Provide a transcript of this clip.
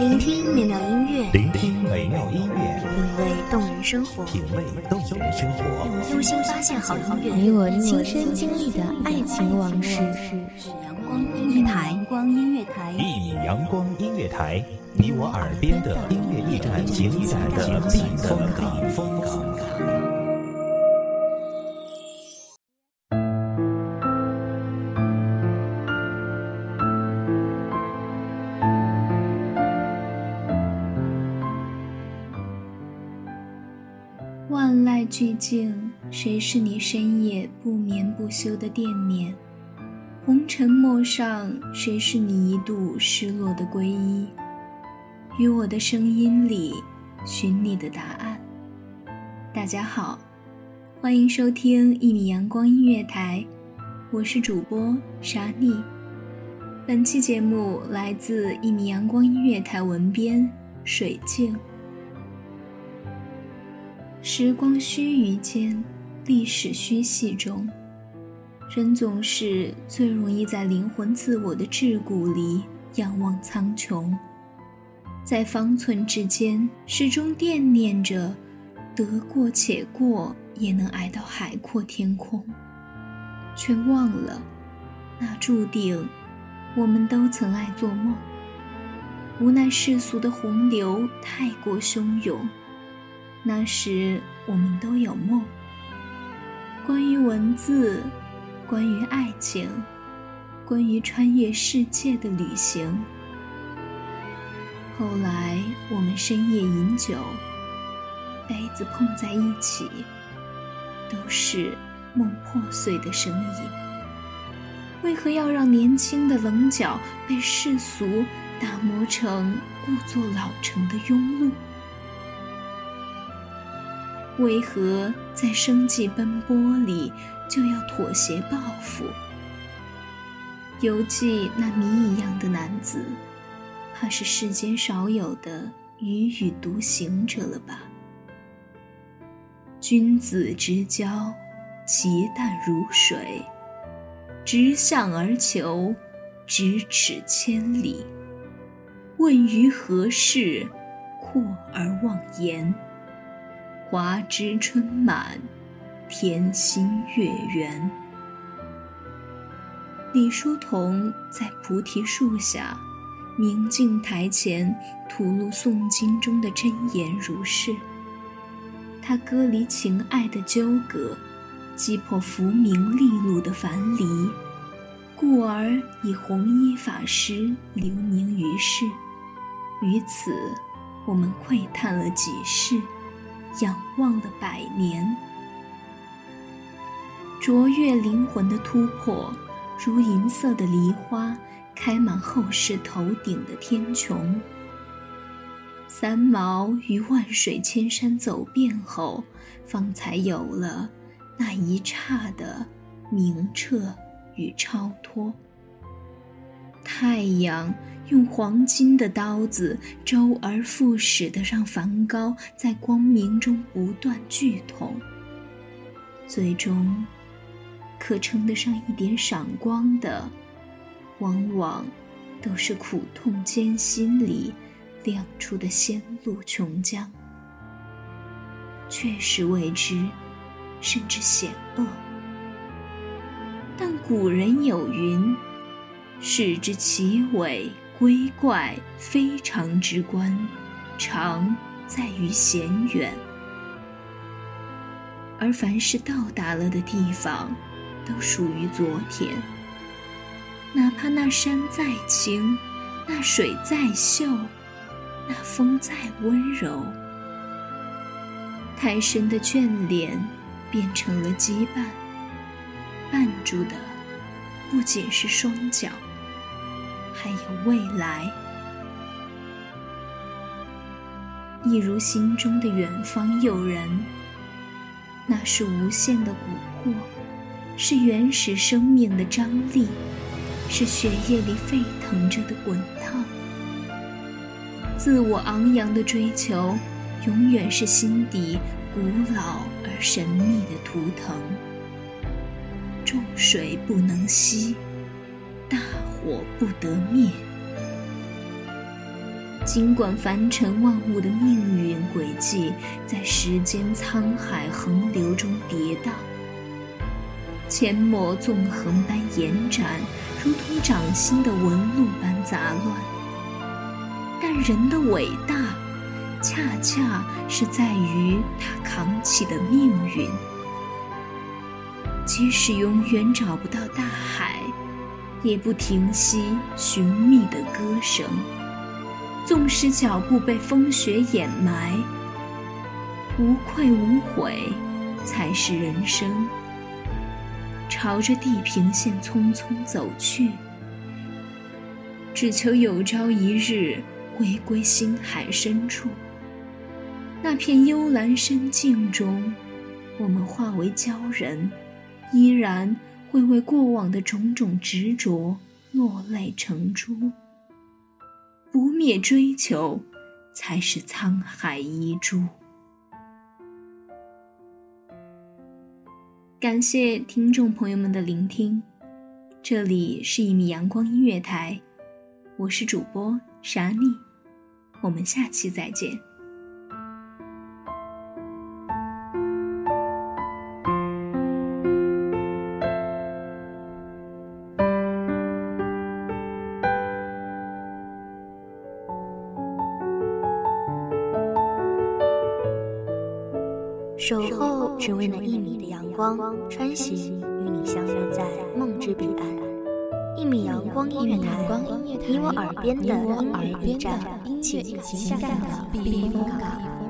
聆听美妙音乐，聆听美妙音乐，品味动人生活，品味动人生活，用心发现好音乐，你我亲身经历的爱情往事。阳光音乐台，阳光音乐台，一米阳光音乐台，你我耳边的音乐驿站，情感的避风港。万籁俱静，谁是你深夜不眠不休的惦念？红尘陌上，谁是你一度失落的皈依？于我的声音里，寻你的答案。大家好，欢迎收听一米阳光音乐台，我是主播沙妮。本期节目来自一米阳光音乐台文编水静。时光须臾间，历史虚细中，人总是最容易在灵魂自我的桎梏里仰望苍穹，在方寸之间，始终惦念着得过且过也能挨到海阔天空，却忘了，那注定我们都曾爱做梦，无奈世俗的洪流太过汹涌。那时我们都有梦，关于文字，关于爱情，关于穿越世界的旅行。后来我们深夜饮酒，杯子碰在一起，都是梦破碎的声音。为何要让年轻的棱角被世俗打磨成故作老成的庸碌？为何在生计奔波里就要妥协报复？犹记那谜一样的男子，怕是世间少有的踽踽独行者了吧？君子之交，其淡如水，直向而求，咫尺千里。问于何事，阔而忘言。华枝春满，天心月圆。李叔同在菩提树下，明镜台前吐露诵经中的真言如是。他割离情爱的纠葛，击破浮名利禄的樊篱，故而以弘一法师留名于世。于此，我们窥探了几世。仰望了百年，卓越灵魂的突破，如银色的梨花，开满后世头顶的天穹。三毛于万水千山走遍后，方才有了那一刹的明澈与超脱。太阳用黄金的刀子，周而复始的让梵高在光明中不断剧痛，最终可称得上一点闪光的，往往都是苦痛艰辛里亮出的仙路琼浆，确实未知，甚至险恶。但古人有云。视之其尾龟怪，非常之观，常在于险远。而凡是到达了的地方，都属于昨天。哪怕那山再青，那水再秀，那风再温柔，太深的眷恋变成了羁绊，绊住的不仅是双脚。还有未来，一如心中的远方诱人，那是无限的蛊惑，是原始生命的张力，是血液里沸腾着的滚烫。自我昂扬的追求，永远是心底古老而神秘的图腾。众水不能息。我不得灭，尽管凡尘万物的命运轨迹在时间沧海横流中跌宕，阡陌纵横般延展，如同掌心的纹路般杂乱，但人的伟大，恰恰是在于他扛起的命运。即使永远找不到大海，也不停息寻觅的歌声。纵使脚步被风雪掩埋，无愧无悔才是人生。朝着地平线匆匆走去，只求有朝一日回归星海深处。那片幽蓝深境中，我们化为鲛人。依然会为过往的种种执着落泪成珠，不灭追求才是沧海遗珠。感谢听众朋友们的聆听，这里是一米阳光音乐台，我是主播沙妮，我们下期再见。守候只为那一米的阳光，穿行与你相约在梦之彼岸。一米阳光音乐台，你我耳边的音乐驿站，情感的避风港。